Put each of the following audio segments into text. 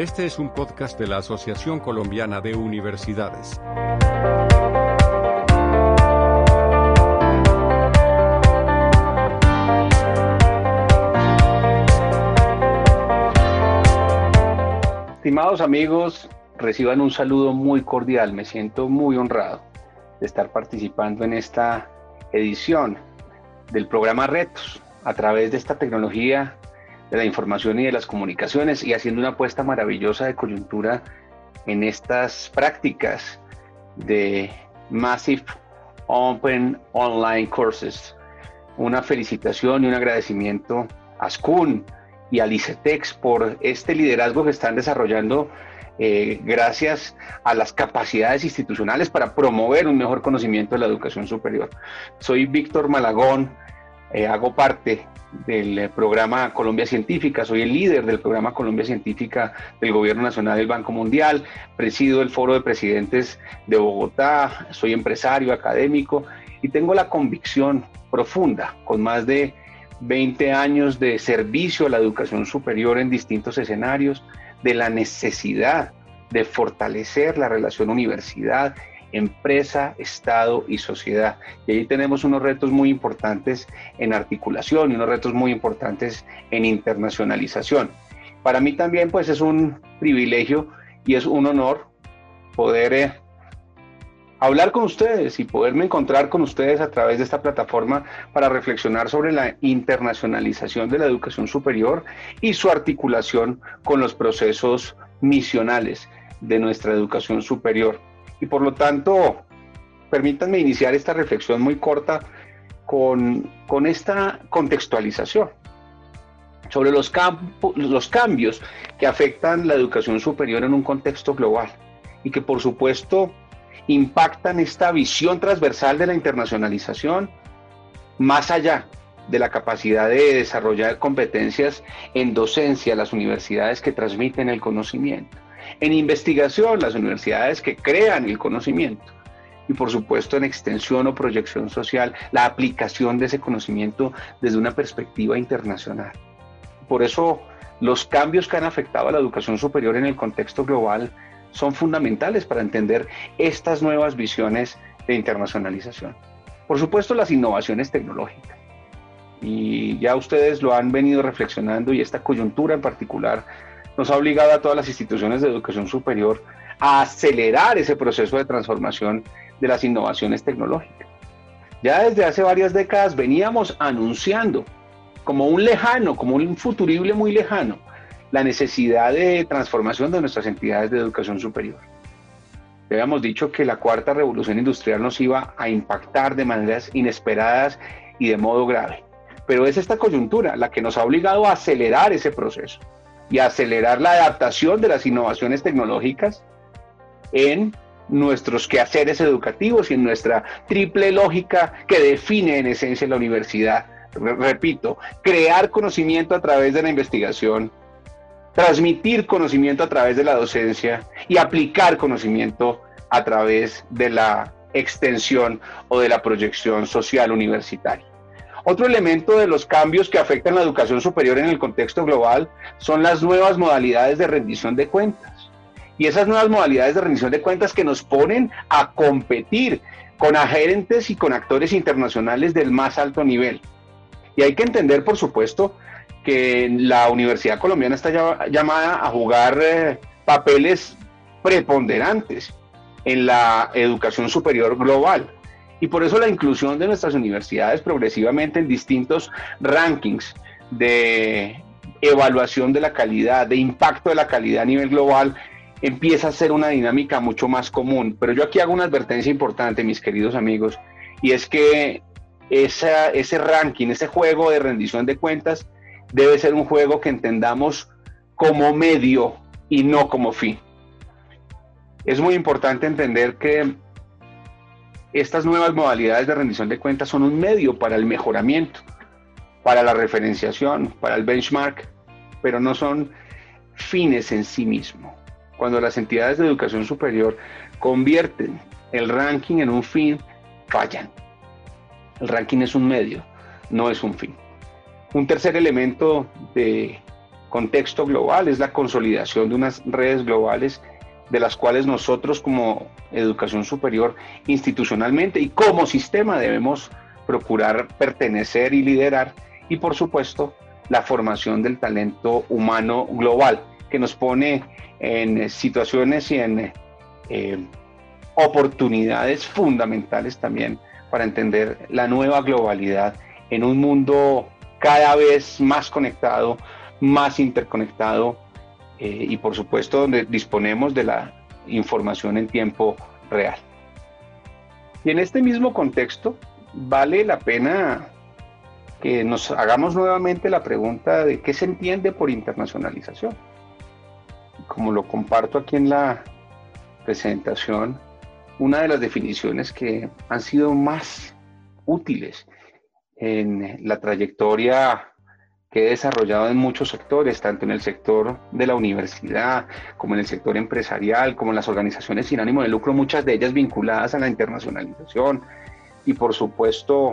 Este es un podcast de la Asociación Colombiana de Universidades. Estimados amigos, reciban un saludo muy cordial. Me siento muy honrado de estar participando en esta edición del programa Retos a través de esta tecnología de la información y de las comunicaciones y haciendo una apuesta maravillosa de coyuntura en estas prácticas de Massive Open Online Courses. Una felicitación y un agradecimiento a SCUN y a Licetex por este liderazgo que están desarrollando eh, gracias a las capacidades institucionales para promover un mejor conocimiento de la educación superior. Soy Víctor Malagón, eh, hago parte del eh, programa Colombia Científica, soy el líder del programa Colombia Científica del Gobierno Nacional del Banco Mundial, presido el Foro de Presidentes de Bogotá, soy empresario académico y tengo la convicción profunda, con más de 20 años de servicio a la educación superior en distintos escenarios, de la necesidad de fortalecer la relación universidad empresa, Estado y sociedad. Y ahí tenemos unos retos muy importantes en articulación y unos retos muy importantes en internacionalización. Para mí también pues es un privilegio y es un honor poder eh, hablar con ustedes y poderme encontrar con ustedes a través de esta plataforma para reflexionar sobre la internacionalización de la educación superior y su articulación con los procesos misionales de nuestra educación superior. Y por lo tanto, permítanme iniciar esta reflexión muy corta con, esta contextualización sobre los, los cambios que afectan la educación superior en un contexto global y que por supuesto impactan esta visión transversal de la internacionalización más allá de la capacidad de desarrollar competencias en docencia, las universidades que transmiten el conocimiento en investigación, las universidades que crean el conocimiento. Y por supuesto en extensión o proyección social, la aplicación de ese conocimiento desde una perspectiva internacional. Por eso los cambios que han afectado a la educación superior en el contexto global son fundamentales para entender estas nuevas visiones de internacionalización. Por supuesto las innovaciones tecnológicas. Y ya ustedes lo han venido reflexionando y esta coyuntura en particular nos ha obligado a todas las instituciones de educación superior a acelerar ese proceso de transformación de las innovaciones tecnológicas. Ya desde hace varias décadas veníamos anunciando como un lejano, como un futurible muy lejano, la necesidad de transformación de nuestras entidades de educación superior. Habíamos dicho que la cuarta revolución industrial nos iba a impactar de maneras inesperadas y de modo grave. Pero es esta coyuntura la que nos ha obligado a acelerar ese proceso y acelerar la adaptación de las innovaciones tecnológicas en nuestros quehaceres educativos y en nuestra triple lógica que define en esencia la universidad. Repito, crear conocimiento a través de la investigación, transmitir conocimiento a través de la docencia y aplicar conocimiento a través de la extensión o de la proyección social universitaria. Otro elemento de los cambios que afectan la educación superior en el contexto global son las nuevas modalidades de rendición de cuentas. Y esas nuevas modalidades de rendición de cuentas que nos ponen a competir con agentes y con actores internacionales del más alto nivel. Y hay que entender, por supuesto, que la Universidad Colombiana está llamada a jugar eh, papeles preponderantes en la educación superior global. Y por eso la inclusión de nuestras universidades progresivamente en distintos rankings de evaluación de la calidad, de impacto de la calidad a nivel global, empieza a ser una dinámica mucho más común. Pero yo aquí hago una advertencia importante, mis queridos amigos, y es que ese ranking, ese juego de rendición de cuentas, debe ser un juego que entendamos como medio y no como fin. Es muy importante entender que estas nuevas modalidades de rendición de cuentas son un medio para el mejoramiento, para la referenciación, para el benchmark, pero no son fines en sí mismo. Cuando las entidades de educación superior convierten el ranking en un fin, fallan. El ranking es un medio, no es un fin. Un tercer elemento de contexto global, es la consolidación de unas redes globales de las cuales nosotros como educación superior institucionalmente y como sistema debemos procurar pertenecer y liderar y por supuesto la formación del talento humano global que nos pone en situaciones y en eh, oportunidades fundamentales también para entender la nueva globalidad en un mundo cada vez más conectado, más interconectado eh, y por supuesto donde disponemos de la información en tiempo real. Y en este mismo contexto vale la pena que nos hagamos nuevamente la pregunta de qué se entiende por internacionalización. Como lo comparto aquí en la presentación, una de las definiciones que han sido más útiles en la trayectoria que he desarrollado en muchos sectores, tanto en el sector de la universidad, como en el sector empresarial, como en las organizaciones sin ánimo de lucro, muchas de ellas vinculadas a la internacionalización. Y por supuesto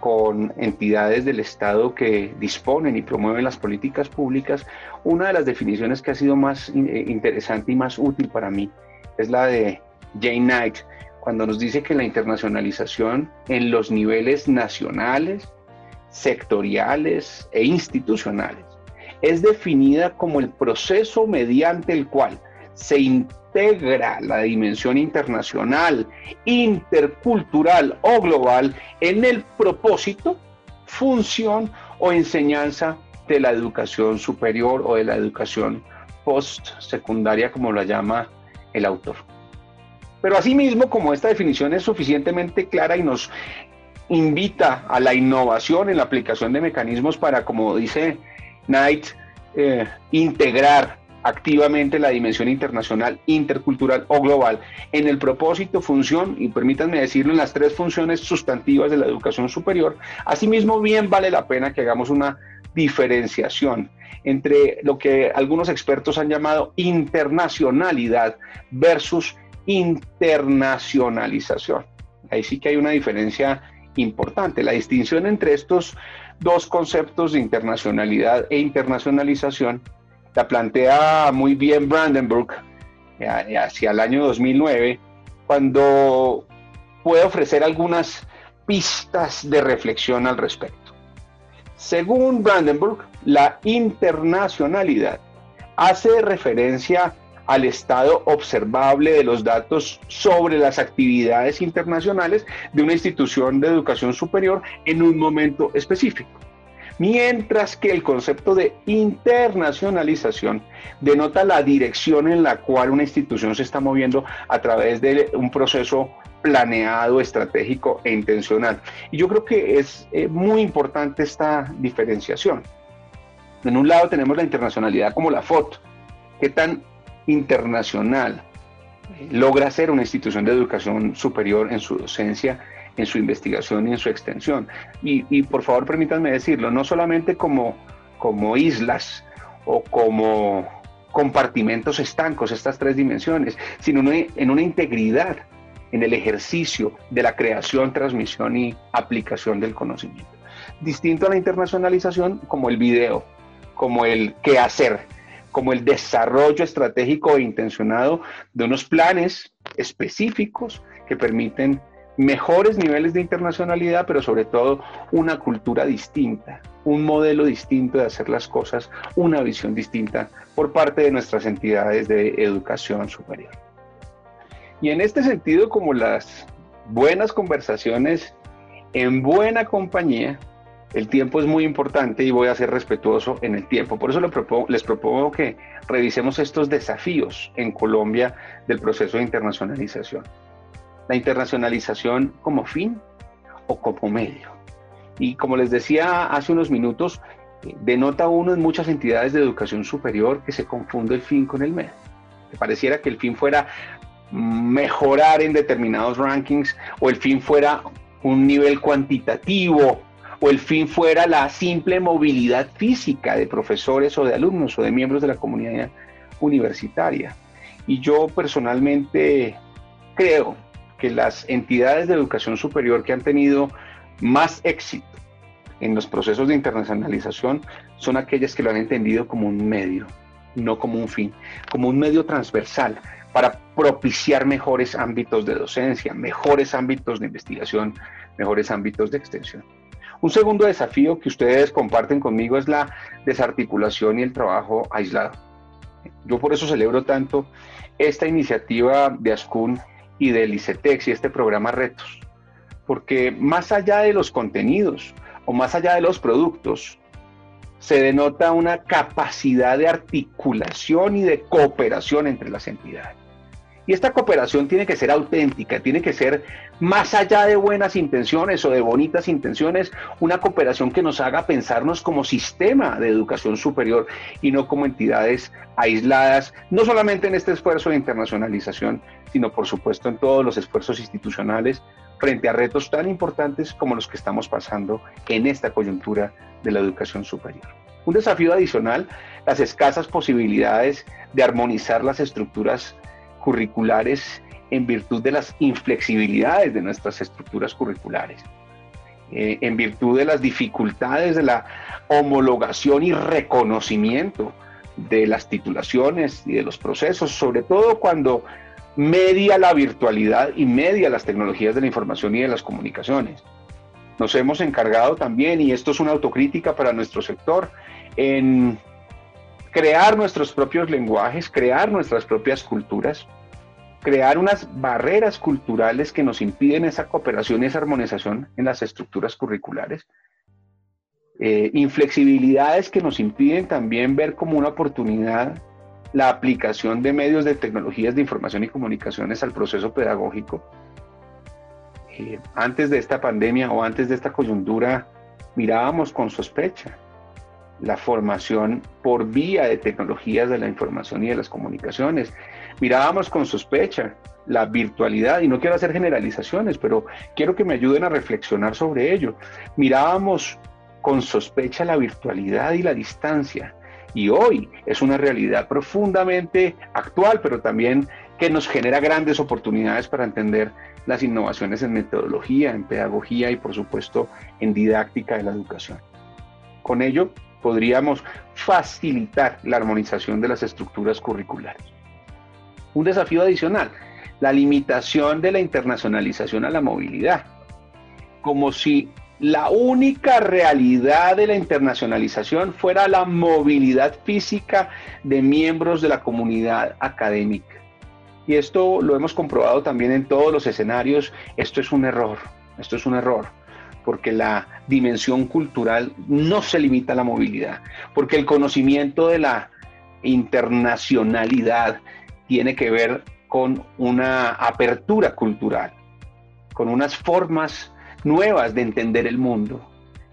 con entidades del Estado que disponen y promueven las políticas públicas, una de las definiciones que ha sido más eh, interesante y más útil para mí es la de Jane Knight, cuando nos dice que la internacionalización en los niveles nacionales, sectoriales e institucionales es definida como el proceso mediante el cual se integra la dimensión internacional, intercultural o global en el propósito, función o enseñanza de la educación superior o de la educación post-secundaria, como la llama el autor. Pero asimismo, como esta definición es suficientemente clara y nos invita a la innovación en la aplicación de mecanismos para, como dice Knight, eh, integrar activamente la dimensión internacional, intercultural o global en el propósito, función y permítanme decirlo en las tres funciones sustantivas de la educación superior. Asimismo, bien vale la pena que hagamos una diferenciación entre lo que algunos expertos han llamado internacionalidad versus internacionalización. Ahí sí que hay una diferencia importante. La distinción entre estos dos conceptos de internacionalidad e internacionalización la plantea muy bien Brandenburg eh, hacia el año 2009, cuando puede ofrecer algunas pistas de reflexión al respecto. Según Brandenburg, la internacionalidad hace referencia al estado observable de los datos sobre las actividades internacionales de una institución de educación superior en un momento específico. Mientras que el concepto de internacionalización denota la dirección en la cual una institución se está moviendo a través de un proceso planeado, estratégico e intencional. Y yo creo que es eh, muy importante esta diferenciación. En un lado tenemos la internacionalidad como la foto, qué tan internacional logra ser una institución de educación superior en su docencia, en su investigación y en su extensión. Y, por favor permítanme decirlo, no solamente como, como islas o como compartimentos estancos, estas tres dimensiones, sino en una integridad en el ejercicio de la creación, transmisión y aplicación del conocimiento. Distinto a la internacionalización como el video, como el qué hacer, como el desarrollo estratégico e intencionado de unos planes específicos que permiten mejores niveles de internacionalidad, pero sobre todo una cultura distinta, un modelo distinto de hacer las cosas, una visión distinta por parte de nuestras entidades de educación superior. Y en este sentido, como las buenas conversaciones en buena compañía, el tiempo es muy importante y voy a ser respetuoso en el tiempo. Por eso les propongo, que revisemos estos desafíos en Colombia del proceso de internacionalización. La internacionalización como fin o como medio. Y como les decía hace unos minutos, eh, denota uno en muchas entidades de educación superior que se confunde el fin con el medio. Que pareciera que el fin fuera mejorar en determinados rankings o el fin fuera un nivel cuantitativo o el fin fuera la simple movilidad física de profesores o de alumnos o de miembros de la comunidad universitaria. Y yo personalmente creo que las entidades de educación superior que han tenido más éxito en los procesos de internacionalización son aquellas que lo han entendido como un medio, no como un fin, como un medio transversal para propiciar mejores ámbitos de docencia, mejores ámbitos de investigación, mejores ámbitos de extensión. Un segundo desafío que ustedes comparten conmigo es la desarticulación y el trabajo aislado. Yo por eso celebro tanto esta iniciativa de ASCUN y del ICETEX y este programa Retos, porque más allá de los contenidos o más allá de los productos, se denota una capacidad de articulación y de cooperación entre las entidades. Y esta cooperación tiene que ser auténtica, tiene que ser más allá de buenas intenciones o de bonitas intenciones, una cooperación que nos haga pensarnos como sistema de educación superior y no como entidades aisladas, no solamente en este esfuerzo de internacionalización, sino por supuesto en todos los esfuerzos institucionales frente a retos tan importantes como los que estamos pasando en esta coyuntura de la educación superior. Un desafío adicional, las escasas posibilidades de armonizar las estructuras curriculares en virtud de las inflexibilidades de nuestras estructuras curriculares, eh, en virtud de las dificultades de la homologación y reconocimiento de las titulaciones y de los procesos, sobre todo cuando media la virtualidad y media las tecnologías de la información y de las comunicaciones. Nos hemos encargado también, y esto es una autocrítica para nuestro sector, en crear nuestros propios lenguajes, crear nuestras propias culturas, crear unas barreras culturales que nos impiden esa cooperación y esa armonización en las estructuras curriculares, eh, inflexibilidades que nos impiden también ver como una oportunidad la aplicación de medios de tecnologías de información y comunicaciones al proceso pedagógico. Eh, antes de esta pandemia o antes de esta coyuntura mirábamos con sospecha la formación por vía de tecnologías de la información y de las comunicaciones. Mirábamos con sospecha la virtualidad, y no quiero hacer generalizaciones, pero quiero que me ayuden a reflexionar sobre ello. Mirábamos con sospecha la virtualidad y la distancia, y hoy es una realidad profundamente actual, pero también que nos genera grandes oportunidades para entender las innovaciones en metodología, en pedagogía y por supuesto en didáctica de la educación. Con ello, podríamos facilitar la armonización de las estructuras curriculares. Un desafío adicional, la limitación de la internacionalización a la movilidad. Como si la única realidad de la internacionalización fuera la movilidad física de miembros de la comunidad académica. Y esto lo hemos comprobado también en todos los escenarios. Esto es un error, esto es un error porque la dimensión cultural no se limita a la movilidad, porque el conocimiento de la internacionalidad tiene que ver con una apertura cultural, con unas formas nuevas de entender el mundo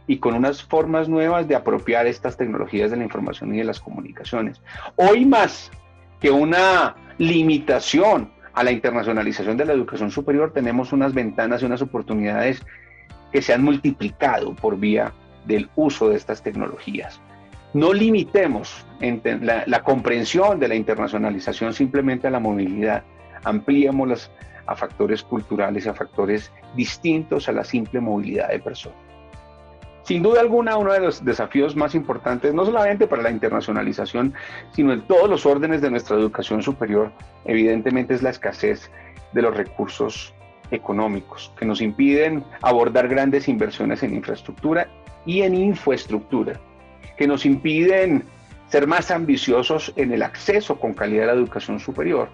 y con unas formas nuevas de apropiar estas tecnologías de la información y de las comunicaciones. Hoy más que una limitación a la internacionalización de la educación superior, tenemos unas ventanas y unas oportunidades que se han multiplicado por vía del uso de estas tecnologías. No limitemos la, comprensión de la internacionalización simplemente a la movilidad, ampliémoslas a factores culturales, a factores distintos a la simple movilidad de personas. Sin duda alguna, uno de los desafíos más importantes, no solamente para la internacionalización, sino en todos los órdenes de nuestra educación superior, evidentemente es la escasez de los recursos económicos que nos impiden abordar grandes inversiones en infraestructura y en infraestructura, que nos impiden ser más ambiciosos en el acceso con calidad a la educación superior,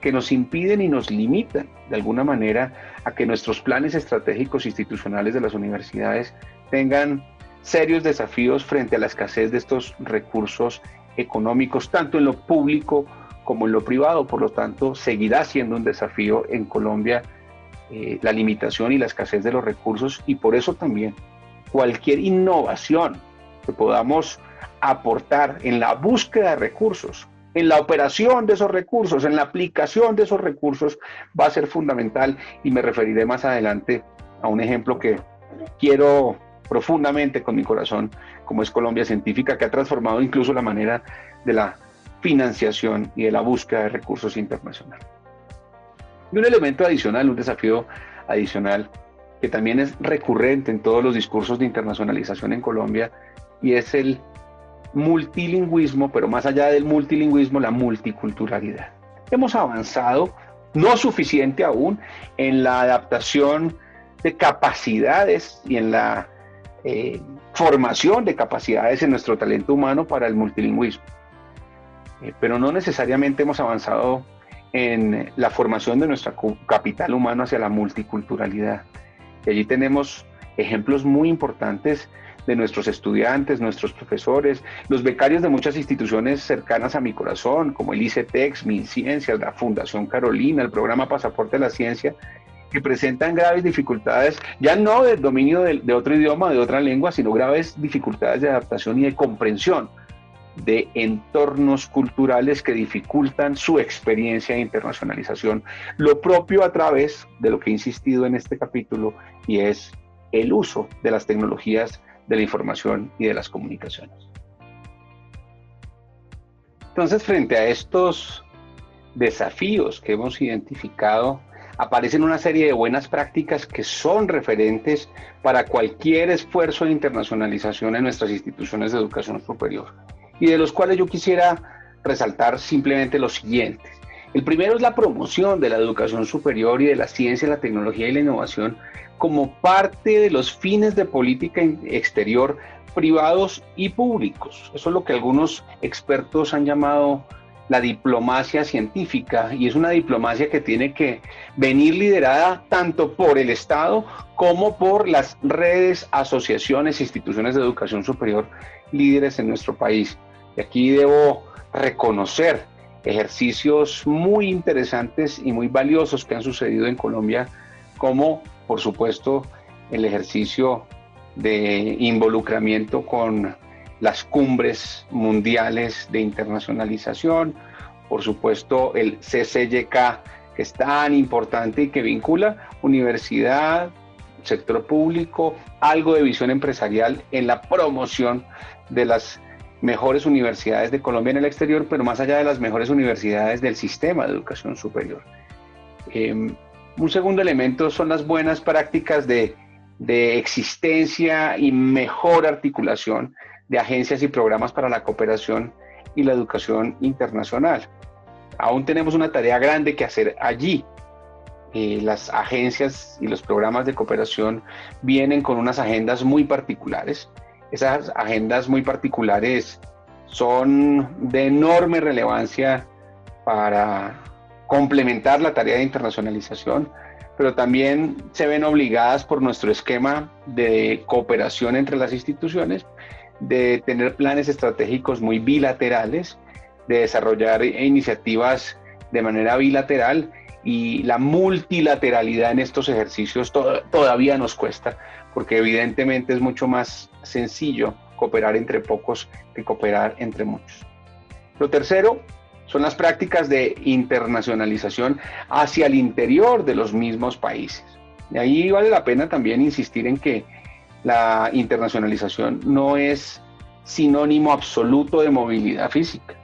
que nos impiden y nos limitan de alguna manera a que nuestros planes estratégicos institucionales de las universidades tengan serios desafíos frente a la escasez de estos recursos económicos, tanto en lo público como en lo privado. Por lo tanto, seguirá siendo un desafío en Colombia eh, la limitación y la escasez de los recursos y por eso también cualquier innovación que podamos aportar en la búsqueda de recursos, en la operación de esos recursos, en la aplicación de esos recursos, va a ser fundamental y me referiré más adelante a un ejemplo que quiero profundamente con mi corazón, como es Colombia Científica, que ha transformado incluso la manera de la financiación y de la búsqueda de recursos internacionales. Y un elemento adicional, un desafío adicional, que también es recurrente en todos los discursos de internacionalización en Colombia, y es el multilingüismo, pero más allá del multilingüismo, la multiculturalidad. Hemos avanzado, no suficiente aún, en la adaptación de capacidades y en la eh, formación de capacidades en nuestro talento humano para el multilingüismo. Eh, pero no necesariamente hemos avanzado en la formación de nuestro capital humano hacia la multiculturalidad. Y allí tenemos ejemplos muy importantes de nuestros estudiantes, nuestros profesores, los becarios de muchas instituciones cercanas a mi corazón, como el ICETEX, MinCiencias, la Fundación Carolina, el programa Pasaporte a la Ciencia, que presentan graves dificultades, ya no del dominio de, de otro idioma, de otra lengua, sino graves dificultades de adaptación y de comprensión de entornos culturales que dificultan su experiencia de internacionalización. Lo propio a través de lo que he insistido en este capítulo y es el uso de las tecnologías de la información y de las comunicaciones. Entonces, frente a estos desafíos que hemos identificado, aparecen una serie de buenas prácticas que son referentes para cualquier esfuerzo de internacionalización en nuestras instituciones de educación superior y de los cuales yo quisiera resaltar simplemente los siguientes. El primero es la promoción de la educación superior y de la ciencia, la tecnología y la innovación como parte de los fines de política exterior privados y públicos. Eso es lo que algunos expertos han llamado la diplomacia científica y es una diplomacia que tiene que venir liderada tanto por el Estado como por las redes, asociaciones, instituciones de educación superior líderes en nuestro país. Y aquí debo reconocer ejercicios muy interesantes y muy valiosos que han sucedido en Colombia como por supuesto, el ejercicio de involucramiento con las cumbres mundiales de internacionalización, por supuesto el CCYK, que es tan importante y que vincula universidad, sector público, algo de visión empresarial en la promoción de las mejores universidades de Colombia en el exterior, pero más allá de las mejores universidades del sistema de educación superior. Em, un segundo elemento son las buenas prácticas de, existencia y mejor articulación de agencias y programas para la cooperación y la educación internacional. Aún tenemos una tarea grande que hacer allí. Eh, las agencias y los programas de cooperación vienen con unas agendas muy particulares. Esas agendas muy particulares son de enorme relevancia para complementar la tarea de internacionalización, pero también se ven obligadas por nuestro esquema de cooperación entre las instituciones, de tener planes estratégicos muy bilaterales, de desarrollar iniciativas de manera bilateral y la multilateralidad en estos ejercicios todavía nos cuesta, porque evidentemente es mucho más sencillo cooperar entre pocos que cooperar entre muchos. Lo tercero son las prácticas de internacionalización hacia el interior de los mismos países. Y ahí vale la pena también insistir en que la internacionalización no es sinónimo absoluto de movilidad física.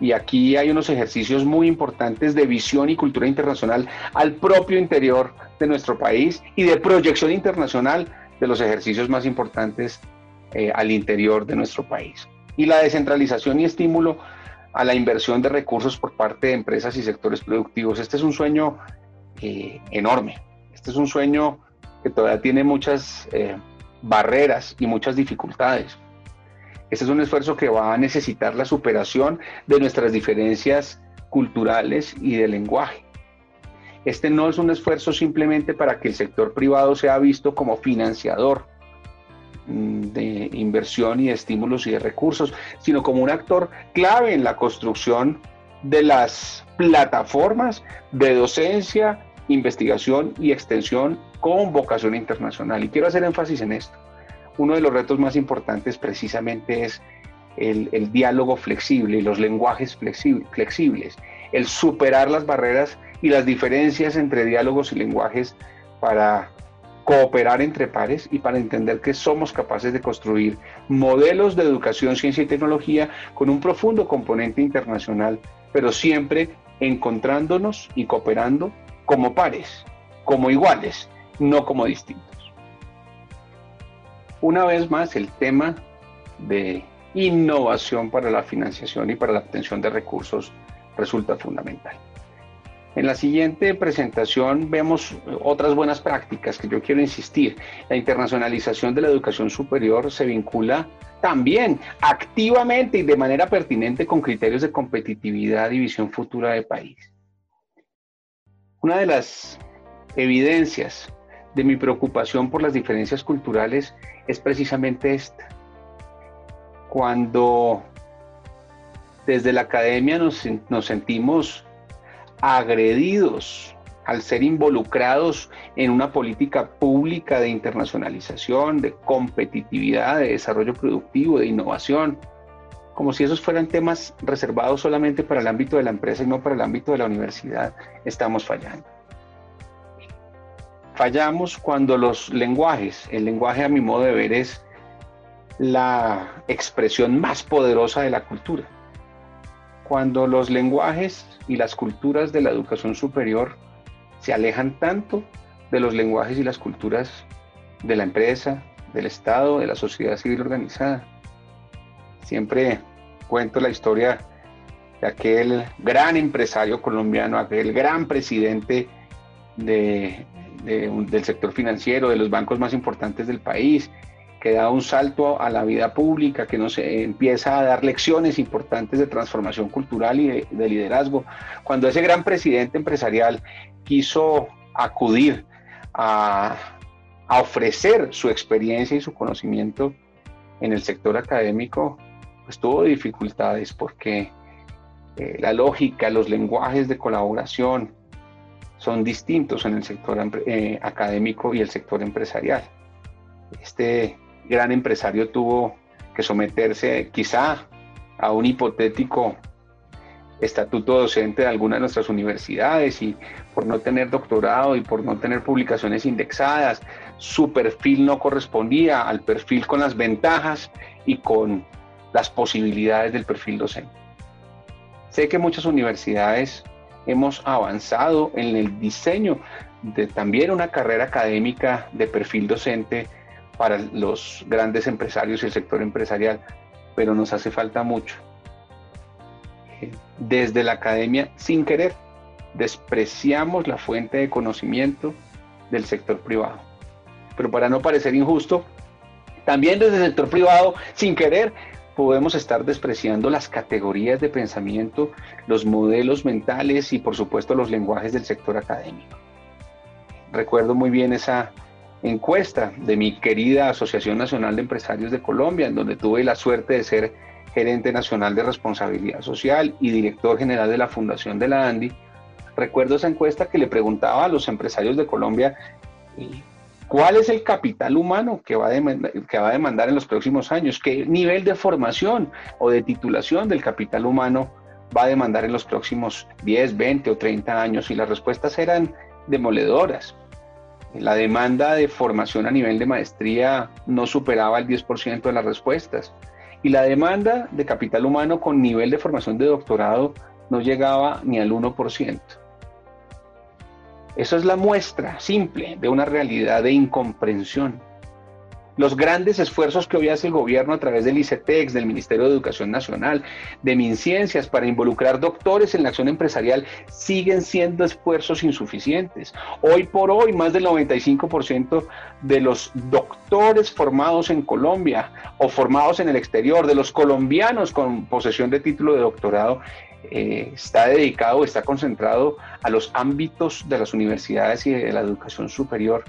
Y aquí hay unos ejercicios muy importantes de visión y cultura internacional al propio interior de nuestro país y de proyección internacional de los ejercicios más importantes eh, al interior de nuestro país. Y la descentralización y estímulo a la inversión de recursos por parte de empresas y sectores productivos. Este es un sueño eh, enorme. Este es un sueño que todavía tiene muchas eh, barreras y muchas dificultades. Este es un esfuerzo que va a necesitar la superación de nuestras diferencias culturales y de lenguaje. Este no es un esfuerzo simplemente para que el sector privado sea visto como financiador Mm, de inversión y de estímulos y de recursos, sino como un actor clave en la construcción de las plataformas de docencia, investigación y extensión con vocación internacional. Y quiero hacer énfasis en esto. Uno de los retos más importantes precisamente es el, diálogo flexible y los lenguajes flexibles, el superar las barreras y las diferencias entre diálogos y lenguajes para cooperar entre pares y para entender que somos capaces de construir modelos de educación, ciencia y tecnología con un profundo componente internacional, pero siempre encontrándonos y cooperando como pares, como iguales, no como distintos. Una vez más, el tema de innovación para la financiación y para la obtención de recursos resulta fundamental. En la siguiente presentación vemos otras buenas prácticas que yo quiero insistir. La internacionalización de la educación superior se vincula también activamente y de manera pertinente con criterios de competitividad y visión futura de país. Una de las evidencias de mi preocupación por las diferencias culturales es precisamente esta. Cuando desde la academia nos, nos sentimos agredidos al ser involucrados en una política pública de internacionalización, de competitividad, de desarrollo productivo, de innovación, como si esos fueran temas reservados solamente para el ámbito de la empresa y no para el ámbito de la universidad, estamos fallando. Fallamos cuando los lenguajes, el lenguaje a mi modo de ver es la expresión más poderosa de la cultura. Cuando los lenguajes y las culturas de la educación superior se alejan tanto de los lenguajes y las culturas de la empresa, del Estado, de la sociedad civil organizada. Siempre cuento la historia de aquel gran empresario colombiano, aquel gran presidente del sector financiero, de los bancos más importantes del país, que da un salto a la vida pública, que nos empieza a dar lecciones importantes de transformación cultural y de, liderazgo. Cuando ese gran presidente empresarial quiso acudir a, ofrecer su experiencia y su conocimiento en el sector académico, pues tuvo dificultades porque eh, la lógica, los lenguajes de colaboración son distintos en el sector eh, académico y el sector empresarial. Este gran empresario tuvo que someterse quizá a un hipotético estatuto docente de alguna de nuestras universidades y por no tener doctorado y por no tener publicaciones indexadas, su perfil no correspondía al perfil con las ventajas y con las posibilidades del perfil docente. Sé que muchas universidades hemos avanzado en el diseño de también una carrera académica de perfil docente para los grandes empresarios y el sector empresarial, pero nos hace falta mucho. Desde la academia, sin querer, despreciamos la fuente de conocimiento del sector privado. Pero para no parecer injusto, también desde el sector privado, sin querer, podemos estar despreciando las categorías de pensamiento, los modelos mentales y por supuesto los lenguajes del sector académico. Recuerdo muy bien esa encuesta de mi querida Asociación Nacional de Empresarios de Colombia, en donde tuve la suerte de ser gerente nacional de responsabilidad social y director general de la Fundación de la ANDI, recuerdo esa encuesta que le preguntaba a los empresarios de Colombia cuál es el capital humano que va, a demandar, en los próximos años, qué nivel de formación o de titulación del capital humano va a demandar en los próximos 10, 20 o 30 años y las respuestas eran demoledoras. La demanda de formación a nivel de maestría no superaba el 10% de las respuestas y la demanda de capital humano con nivel de formación de doctorado no llegaba ni al 1%. Eso es la muestra simple de una realidad de incomprensión los grandes esfuerzos que hoy hace el gobierno a través del ICETEX, del Ministerio de Educación Nacional, de MinCiencias para involucrar doctores en la acción empresarial siguen siendo esfuerzos insuficientes. Hoy por hoy, más del 95% de los doctores formados en Colombia o formados en el exterior, de los colombianos con posesión de título de doctorado, eh, está dedicado, está concentrado a los ámbitos de las universidades y de la educación superior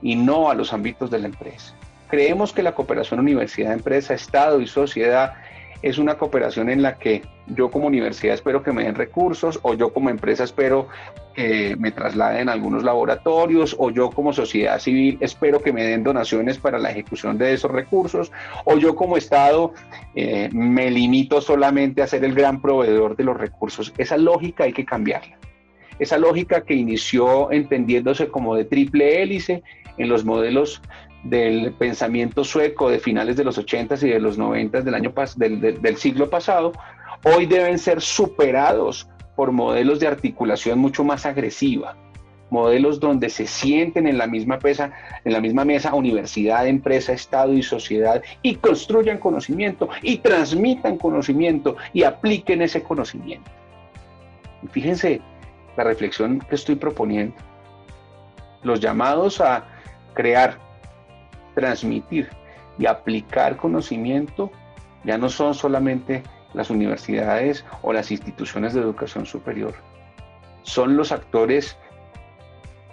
y no a los ámbitos de la empresa. Creemos que la cooperación universidad-empresa, Estado y sociedad es una cooperación en la que yo como universidad espero que me den recursos o yo como empresa espero que me trasladen a algunos laboratorios o yo como sociedad civil espero que me den donaciones para la ejecución de esos recursos o yo como Estado eh, me limito solamente a ser el gran proveedor de los recursos. Esa lógica hay que cambiarla. Esa lógica que inició entendiéndose como de triple hélice en los modelos del pensamiento sueco de finales de los 80s y de los 90s del, año del, siglo pasado, hoy deben ser superados por modelos de articulación mucho más agresiva, modelos donde se sienten en la misma mesa, en la misma mesa universidad, empresa, Estado y sociedad y construyan conocimiento y transmitan conocimiento y apliquen ese conocimiento. fíjense la reflexión que estoy proponiendo. Los llamados a crear, transmitir y aplicar conocimiento ya no son solamente las universidades o las instituciones de educación superior. Son los actores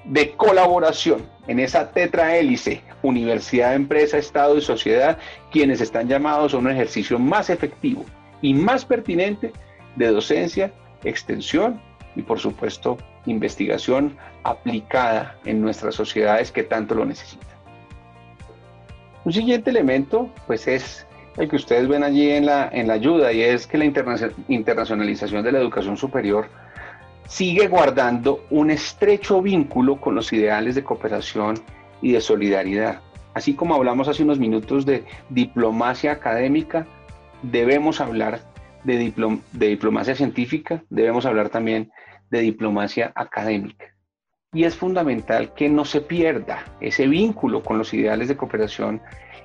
de colaboración en esa tetrahélice, universidad, empresa, Estado y sociedad, quienes están llamados a un ejercicio más efectivo y más pertinente de docencia, extensión y por supuesto investigación aplicada en nuestras sociedades que tanto lo necesitan. Un siguiente elemento pues es el que ustedes ven allí en la, en la ayuda y es que la internacionalización de la educación superior sigue guardando un estrecho vínculo con los ideales de cooperación y de solidaridad. Así como hablamos hace unos minutos de diplomacia académica, debemos hablar de, de diplomacia científica, debemos hablar también de diplomacia académica. Y es fundamental que no se pierda ese vínculo con los ideales de cooperación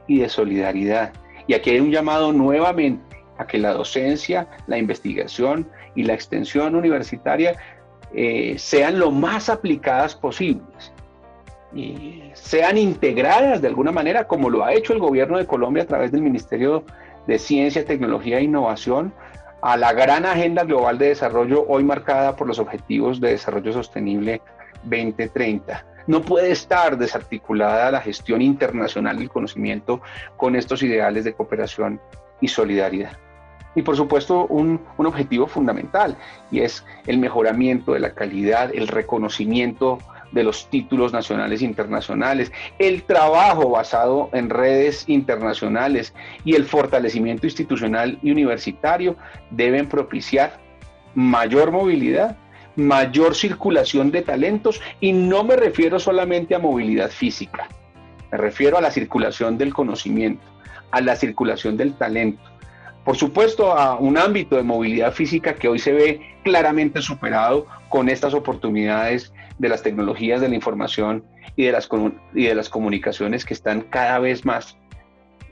y de solidaridad. Y aquí hay un llamado nuevamente a que la docencia, la investigación y la extensión universitaria eh, sean lo más aplicadas posibles y sean integradas de alguna manera, como lo ha hecho el gobierno de Colombia a través del Ministerio de Ciencia, Tecnología e Innovación, a la gran agenda global de desarrollo hoy marcada por los Objetivos de Desarrollo Sostenible 2030. No puede estar desarticulada la gestión internacional del conocimiento con estos ideales de cooperación y solidaridad. Y por supuesto un, un, objetivo fundamental y es el mejoramiento de la calidad, el reconocimiento de los títulos nacionales e internacionales, el trabajo basado en redes internacionales y el fortalecimiento institucional y universitario deben propiciar mayor movilidad, mayor circulación de talentos y no me refiero solamente a movilidad física, me refiero a la circulación del conocimiento, a la circulación del talento. Por supuesto, a un ámbito de movilidad física que hoy se ve claramente superado con estas oportunidades de las tecnologías de la información y de las, y de las comunicaciones que están cada vez más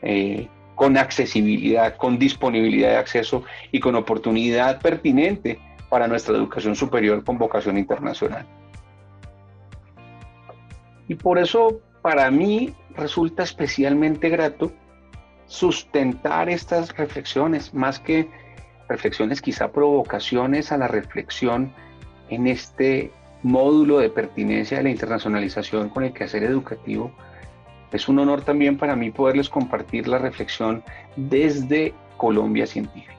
eh, con accesibilidad, con disponibilidad de acceso y con oportunidad pertinente para nuestra educación superior con vocación internacional. Y por eso para mí resulta especialmente grato sustentar estas reflexiones, más que reflexiones, quizá provocaciones a la reflexión en este módulo de pertinencia de la internacionalización con el quehacer educativo. Es un honor también para mí poderles compartir la reflexión desde Colombia Científica.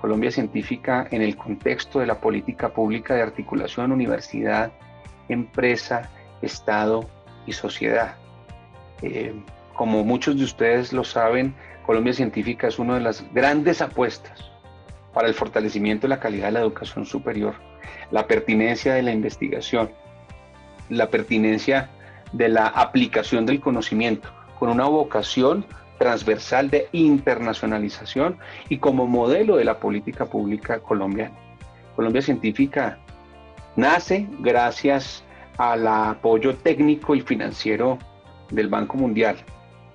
Colombia Científica en el contexto de la política pública de articulación universidad, empresa, Estado y sociedad. Eh, como muchos de ustedes lo saben, Colombia Científica es una de las grandes apuestas para el fortalecimiento de la calidad de la educación superior, la pertinencia de la investigación, la pertinencia de la aplicación del conocimiento, con una vocación transversal de internacionalización y como modelo de la política pública colombiana. Colombia Científica nace gracias al apoyo técnico y financiero del Banco Mundial,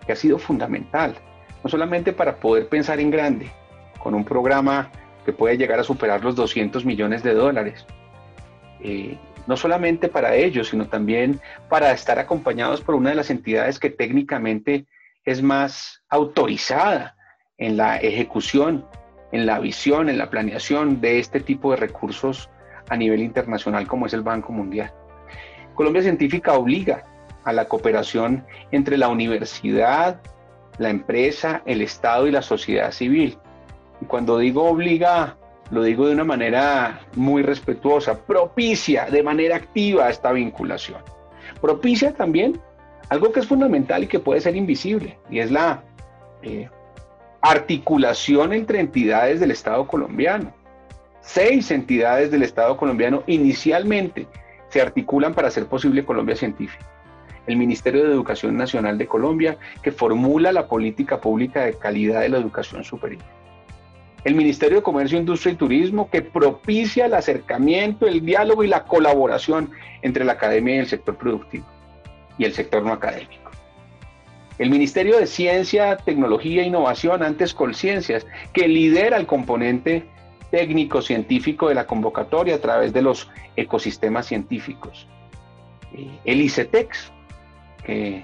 que ha sido fundamental, no solamente para poder pensar en grande, con un programa que puede llegar a superar los 200 millones de dólares, eh, no solamente para ellos, sino también para estar acompañados por una de las entidades que técnicamente es más autorizada en la ejecución, en la visión, en la planeación de este tipo de recursos a nivel internacional como es el Banco Mundial. Colombia Científica obliga a la cooperación entre la universidad, la empresa, el Estado y la sociedad civil. Y cuando digo obliga, lo digo de una manera muy respetuosa, propicia de manera activa esta vinculación. Propicia también algo que es fundamental y que puede ser invisible, y es la eh, articulación entre entidades del Estado colombiano. Seis entidades del Estado colombiano inicialmente se articulan para hacer posible Colombia Científica el Ministerio de Educación Nacional de Colombia, que formula la política pública de calidad de la educación superior. el Ministerio de Comercio, Industria y Turismo, que propicia el acercamiento, el diálogo y la colaboración entre la academia y el sector productivo y el sector no académico. El Ministerio de Ciencia, Tecnología e Innovación, antes Colciencias, que lidera el componente técnico científico de la convocatoria a través de los ecosistemas científicos. Eh, el ICETEX, que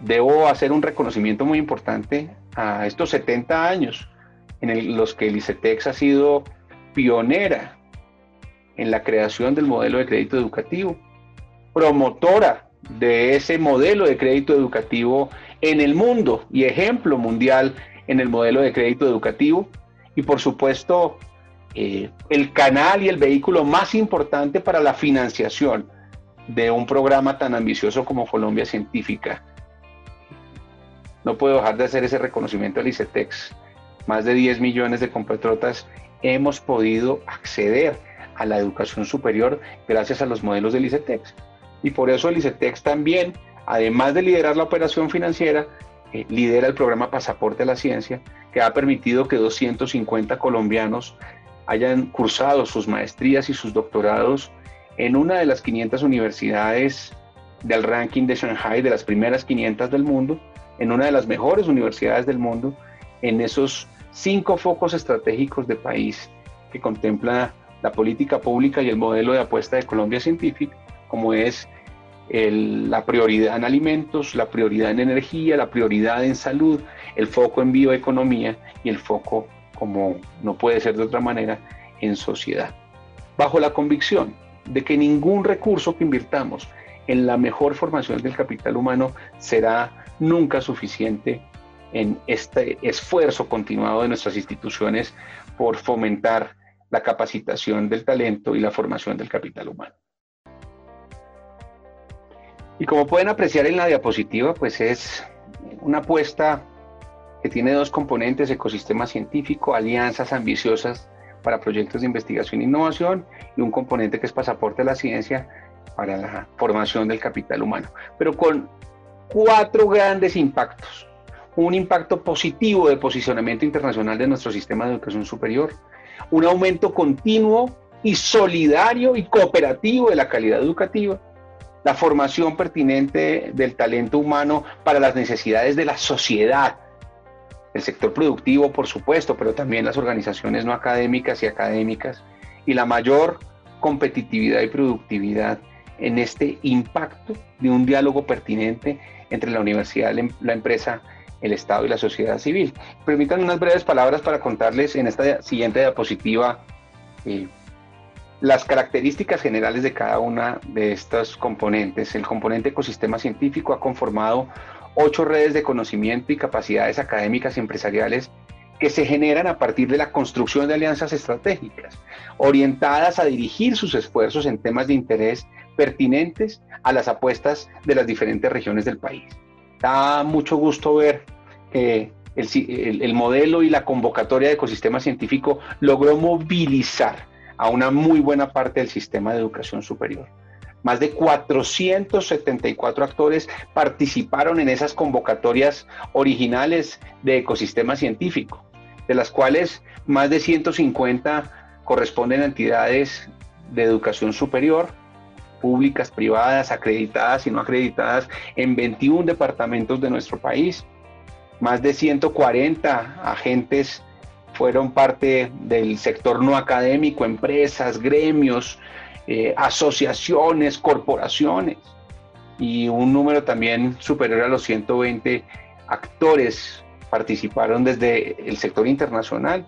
debo hacer un reconocimiento muy importante a estos 70 años en los que el ICETEX ha sido pionera en la creación del modelo de crédito educativo, promotora de ese modelo de crédito educativo en el mundo y ejemplo mundial en el modelo de crédito educativo y por supuesto eh, el canal y el vehículo más importante para la financiación de un programa tan ambicioso como Colombia Científica. No puedo dejar de hacer ese reconocimiento al ICETEX más de 10 millones de compatriotas hemos podido acceder a la educación superior gracias a los modelos del ICETEX. Y por eso el ICETEX también, además de liderar la operación financiera, eh, lidera el programa Pasaporte a la Ciencia, que ha permitido que 250 colombianos hayan cursado sus maestrías y sus doctorados en una de las 500 universidades del ranking de Shanghai, de las primeras 500 del mundo, en una de las mejores universidades del mundo, en esos cinco focos estratégicos de país que contempla la política pública y el modelo de apuesta de Colombia Científica, como es la prioridad en alimentos, la prioridad en energía, la prioridad en salud, el foco en bioeconomía y el foco, como no puede ser de otra manera, en sociedad. Bajo la convicción de que ningún recurso que invirtamos en la mejor formación del capital humano será nunca suficiente en este esfuerzo continuado de nuestras instituciones por fomentar la capacitación del talento y la formación del capital humano. Y como pueden apreciar en la diapositiva, pues es una apuesta que tiene dos componentes, ecosistema científico, alianzas ambiciosas para proyectos de investigación e innovación y un componente que es pasaporte a la ciencia para la formación del capital humano, pero con cuatro grandes impactos. Un impacto positivo de posicionamiento internacional de nuestro sistema de educación superior, un aumento continuo y solidario y cooperativo de la calidad educativa, la formación pertinente del talento humano para las necesidades de la sociedad, el sector productivo, por supuesto, pero también las organizaciones no académicas y académicas, y la mayor competitividad y productividad en este impacto de un diálogo pertinente entre la universidad, la empresa el Estado y la sociedad civil. Permítanme unas breves palabras para contarles en esta siguiente diapositiva eh, las características generales de cada una de estos componentes. El componente ecosistema científico ha conformado ocho redes de conocimiento y capacidades académicas y empresariales que se generan a partir de la construcción de alianzas estratégicas, orientadas a dirigir sus esfuerzos en temas de interés pertinentes a las apuestas de las diferentes regiones del país. Da mucho gusto ver que el, modelo y la convocatoria de ecosistema científico logró movilizar a una muy buena parte del sistema de educación superior. Más de 474 actores participaron en esas convocatorias originales de ecosistema científico, de las cuales más de 150 corresponden a entidades de educación superior, públicas, privadas, acreditadas y no acreditadas en 21 departamentos de nuestro país. Más de 140 agentes fueron parte del sector no académico, empresas, gremios, eh, asociaciones, corporaciones y un número también superior a los 120 actores participaron desde el sector internacional,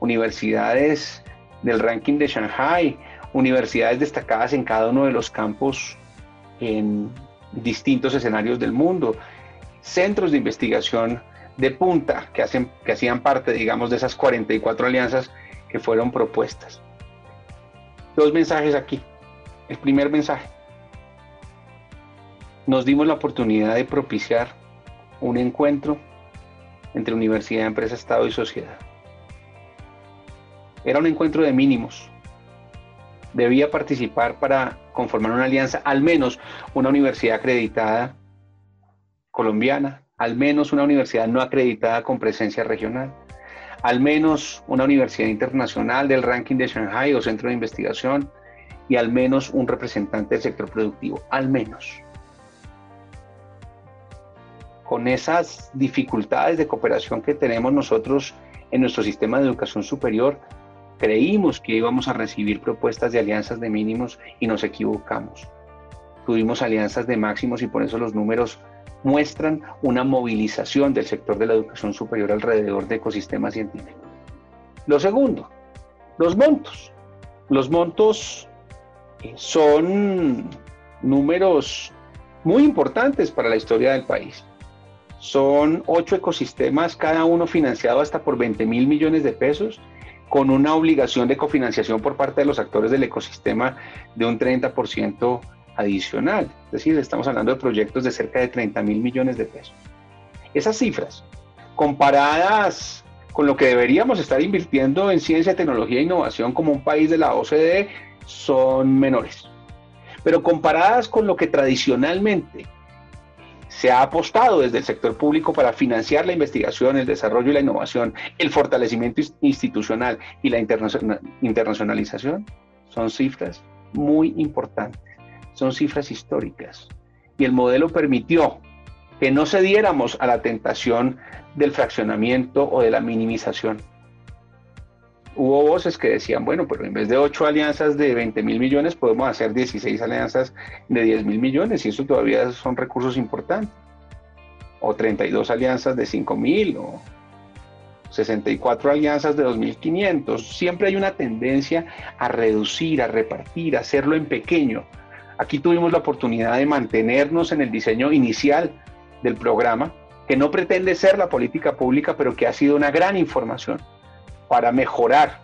universidades del ranking de Shanghai, universidades destacadas en cada uno de los campos en distintos escenarios del mundo, centros de investigación de punta que, hacen, que hacían parte, digamos, de esas 44 alianzas que fueron propuestas. Dos mensajes aquí. El primer mensaje. Nos dimos la oportunidad de propiciar un encuentro entre universidad, empresa, Estado y sociedad. Era un encuentro de mínimos, debía participar para conformar una alianza, al menos una universidad acreditada colombiana, al menos una universidad no acreditada con presencia regional, al menos una universidad internacional del ranking de Shanghai o centro de investigación y al menos un representante del sector productivo, al menos. Con esas dificultades de cooperación que tenemos nosotros en nuestro sistema de educación superior, creímos que íbamos a recibir propuestas de alianzas de mínimos y nos equivocamos. Tuvimos alianzas de máximos y por eso los números muestran una movilización del sector de la educación superior alrededor de ecosistemas científicos. Lo segundo, los montos. Los montos eh, son números muy importantes para la historia del país. Son ocho ecosistemas, cada uno financiado hasta por 20 mil millones de pesos, con una obligación de cofinanciación por parte de los actores del ecosistema de un 30% adicional. Es decir, estamos hablando de proyectos de cerca de 30 mil millones de pesos. Esas cifras, comparadas con lo que deberíamos estar invirtiendo en ciencia, tecnología e innovación como un país de la OCDE, son menores. Pero comparadas con lo que tradicionalmente se ha apostado desde el sector público para financiar la investigación, el desarrollo y la innovación, el fortalecimiento institucional y la internacionalización, son cifras muy importantes son cifras históricas. Y el modelo permitió que no cediéramos a la tentación del fraccionamiento o de la minimización. Hubo voces que decían, bueno, pero en vez de 8 alianzas de 20 mil millones, podemos hacer 16 alianzas de 10 mil millones y eso todavía son recursos importantes. O 32 alianzas de 5 mil o 64 alianzas de 2.500. Siempre hay una tendencia a reducir, a repartir, a hacerlo en pequeño, Aquí tuvimos la oportunidad de mantenernos en el diseño inicial del programa, que no pretende ser la política pública, pero que ha sido una gran información para mejorar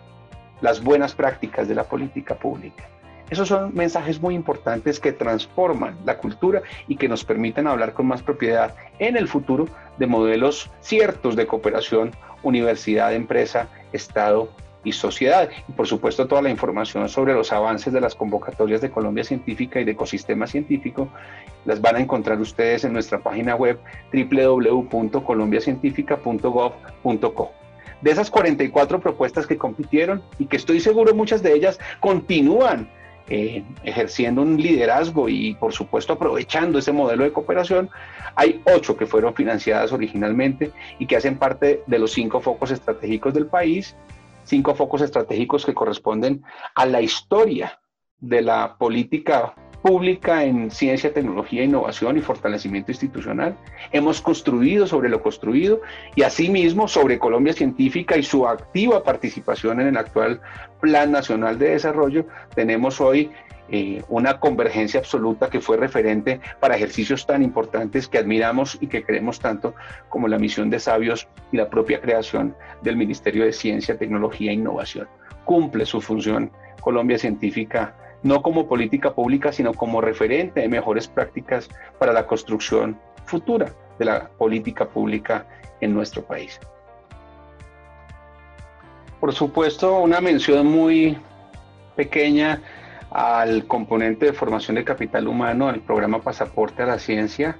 las buenas prácticas de la política pública. Esos son mensajes muy importantes que transforman la cultura y que nos permiten hablar con más propiedad en el futuro de modelos ciertos de cooperación, universidad, empresa, Estado y sociedad. Y por supuesto toda la información sobre los avances de las convocatorias de Colombia Científica y de Ecosistema Científico las van a encontrar ustedes en nuestra página web www.colombiacientifica.gov.co. De esas 44 propuestas que compitieron y que estoy seguro muchas de ellas continúan eh, ejerciendo un liderazgo y por supuesto aprovechando ese modelo de cooperación, hay ocho que fueron financiadas originalmente y que hacen parte de los cinco focos estratégicos del país cinco focos estratégicos que corresponden a la historia de la política pública en ciencia, tecnología, innovación y fortalecimiento institucional. Hemos construido sobre lo construido y asimismo sobre Colombia Científica y su activa participación en el actual Plan Nacional de Desarrollo. Tenemos hoy eh, una convergencia absoluta que fue referente para ejercicios tan importantes que admiramos y que queremos tanto como la misión de sabios y la propia creación del Ministerio de Ciencia, Tecnología e Innovación. Cumple su función Colombia Científica no como política pública, sino como referente de mejores prácticas para la construcción futura de la política pública en nuestro país. Por supuesto, una mención muy pequeña al componente de formación de capital humano, al programa Pasaporte a la Ciencia,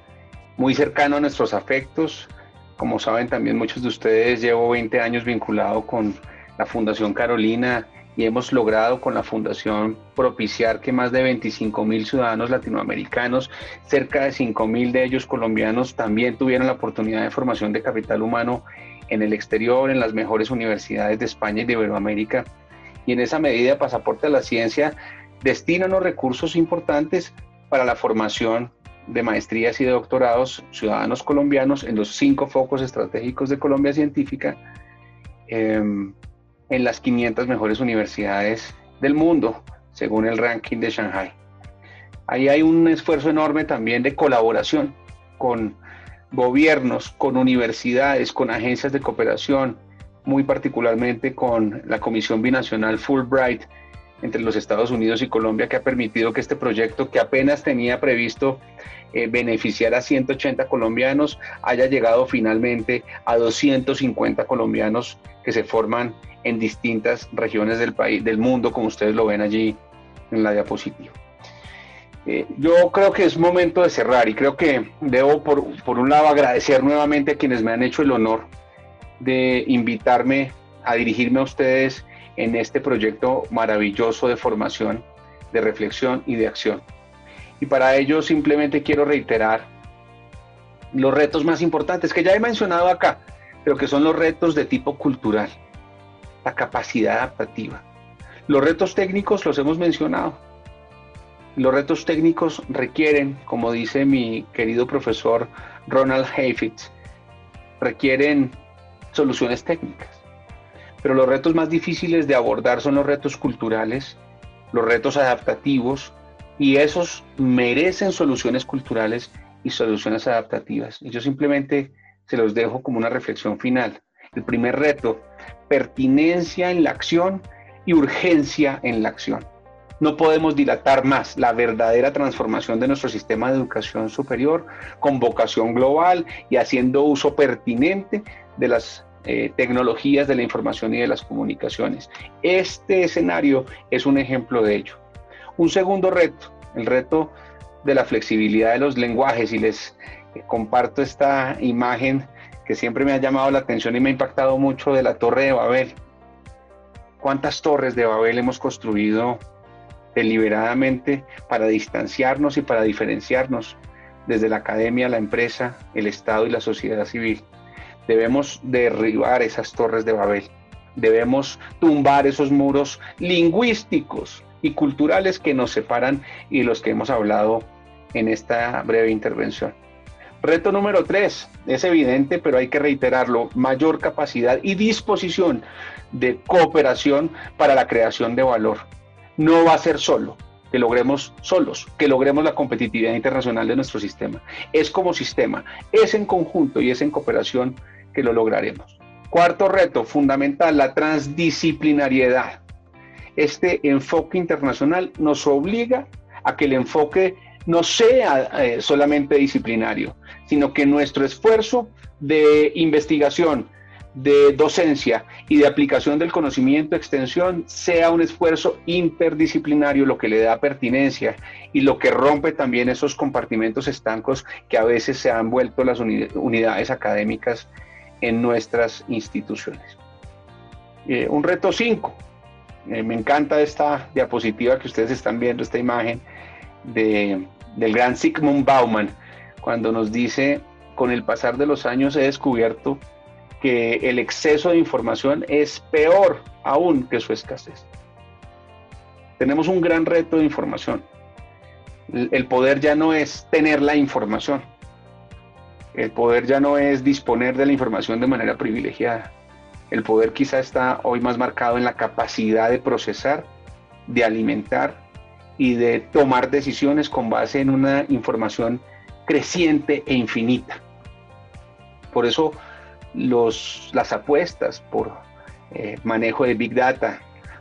muy cercano a nuestros afectos. Como saben también muchos de ustedes, llevo 20 años vinculado con la Fundación Carolina y hemos logrado con la Fundación propiciar que más de 25 mil ciudadanos latinoamericanos, cerca de 5 mil de ellos colombianos, también tuvieron la oportunidad de formación de capital humano en el exterior, en las mejores universidades de España y de Iberoamérica. Y en esa medida, Pasaporte a la Ciencia destina unos recursos importantes para la formación de maestrías y de doctorados ciudadanos colombianos en los cinco focos estratégicos de Colombia Científica em, en las 500 mejores universidades del mundo, según el ranking de Shanghai. Ahí hay un esfuerzo enorme también de colaboración con gobiernos, con universidades, con agencias de cooperación, muy particularmente con la Comisión Binacional Fulbright, entre los Estados Unidos y Colombia que ha permitido que este proyecto, que apenas tenía previsto eh, beneficiar a 180 colombianos, haya llegado finalmente a 250 colombianos que se forman en distintas regiones del país, del mundo, como ustedes lo ven allí en la diapositiva. Eh, yo creo que es momento de cerrar y creo que debo, por, por un lado, agradecer nuevamente a quienes me han hecho el honor de invitarme a dirigirme a ustedes en este proyecto maravilloso de formación, de reflexión y de acción. Y para ello simplemente quiero reiterar los retos más importantes que ya he mencionado acá, pero que son los retos de tipo cultural, la capacidad adaptativa. Los retos técnicos los hemos mencionado. Los retos técnicos requieren, como dice mi querido profesor Ronald Hayfitz, requieren soluciones técnicas. Pero los retos más difíciles de abordar son los retos culturales, los retos adaptativos, y esos merecen soluciones culturales y soluciones adaptativas. Y yo simplemente se los dejo como una reflexión final. El primer reto, pertinencia en la acción y urgencia en la acción. No podemos dilatar más la verdadera transformación de nuestro sistema de educación superior con vocación global y haciendo uso pertinente de las eh, tecnologías de la información y de las comunicaciones. Este escenario es un ejemplo de ello. Un segundo reto, el reto de la flexibilidad de los lenguajes y les eh, comparto esta imagen que siempre me ha llamado la atención y me ha impactado mucho de la Torre de Babel. ¿Cuántas torres de Babel hemos construido deliberadamente para distanciarnos y para diferenciarnos desde la academia, la empresa, el Estado y la sociedad civil? Debemos derribar esas torres de Babel. Debemos tumbar esos muros lingüísticos y culturales que nos separan y los que hemos hablado en esta breve intervención. Reto número tres, es evidente, pero hay que reiterarlo, mayor capacidad y disposición de cooperación para la creación de valor. No va a ser solo, que logremos solos, que logremos la competitividad internacional de nuestro sistema. Es como sistema, es en conjunto y es en cooperación que lo lograremos. Cuarto reto fundamental, la transdisciplinariedad. Este enfoque internacional nos obliga a que el enfoque no sea eh, solamente disciplinario, sino que nuestro esfuerzo de investigación, de docencia y de aplicación del conocimiento, extensión, sea un esfuerzo interdisciplinario, lo que le da pertinencia y lo que rompe también esos compartimentos estancos que a veces se han vuelto las unidades académicas en nuestras instituciones. Eh, un reto 5. Eh, me encanta esta diapositiva que ustedes están viendo, esta imagen de, del gran Sigmund Bauman, cuando nos dice, con el pasar de los años he descubierto que el exceso de información es peor aún que su escasez. Tenemos un gran reto de información. El poder ya no es tener la información. El poder ya no es disponer de la información de manera privilegiada. El poder quizá está hoy más marcado en la capacidad de procesar, de alimentar y de tomar decisiones con base en una información creciente e infinita. Por eso los, las apuestas por eh, manejo de Big Data,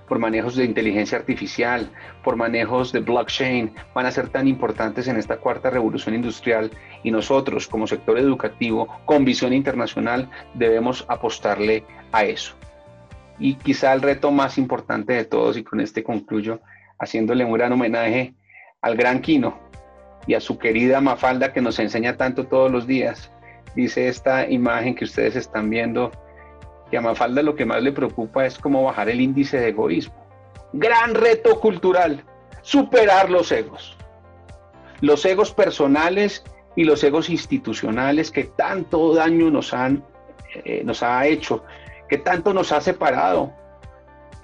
por manejos de inteligencia artificial, por manejos de blockchain, van a ser tan importantes en esta cuarta revolución industrial y nosotros como sector educativo con visión internacional debemos apostarle a eso. Y quizá el reto más importante de todos, y con este concluyo, haciéndole un gran homenaje al gran Quino y a su querida Mafalda que nos enseña tanto todos los días. Dice esta imagen que ustedes están viendo que a Mafalda lo que más le preocupa es cómo bajar el índice de egoísmo. Gran reto cultural, superar los egos. Los egos personales y los egos institucionales que tanto daño nos han eh, nos ha hecho, que tanto nos ha separado,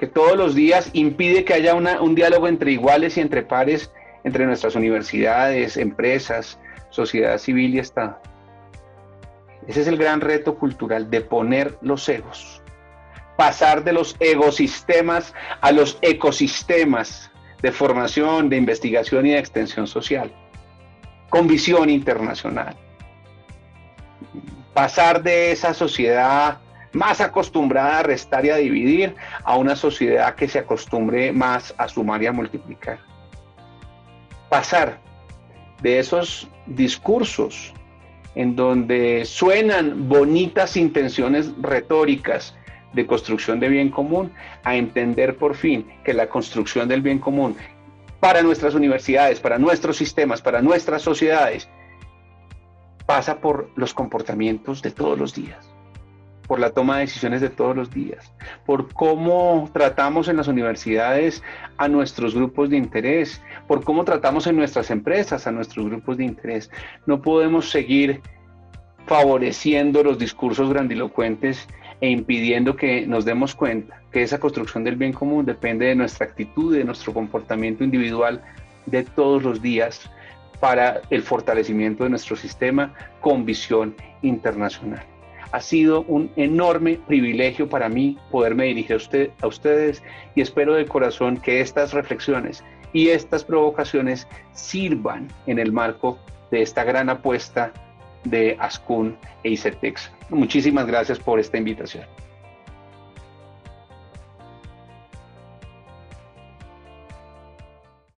que todos los días impide que haya un diálogo entre iguales y entre pares entre nuestras universidades, empresas, sociedad civil y Estado. Ese es el gran reto cultural de poner los egos, pasar de los ecosistemas a los ecosistemas de formación, de investigación y de extensión social, con visión internacional. Pasar de esa sociedad más acostumbrada a restar y a dividir, a una sociedad que se acostumbre más a sumar y a multiplicar. Pasar de esos discursos en donde suenan bonitas intenciones retóricas de construcción de bien común, a entender por fin que la construcción del bien común para nuestras universidades, para nuestros sistemas, para nuestras sociedades, pasa por los comportamientos de todos los días por la toma de decisiones de todos los días, por cómo tratamos en las universidades a nuestros grupos de interés, por cómo tratamos en nuestras empresas a nuestros grupos de interés. No podemos seguir favoreciendo los discursos grandilocuentes e impidiendo que nos demos cuenta que esa construcción del bien común depende de nuestra actitud, de nuestro comportamiento individual de todos los días para el fortalecimiento de nuestro sistema con visión internacional. Ha sido un enorme privilegio para mí poderme dirigir a, usted, a ustedes y espero de corazón que estas reflexiones y estas provocaciones sirvan en el marco de esta gran apuesta de ASCUN e ICETEX. Muchísimas gracias por esta invitación.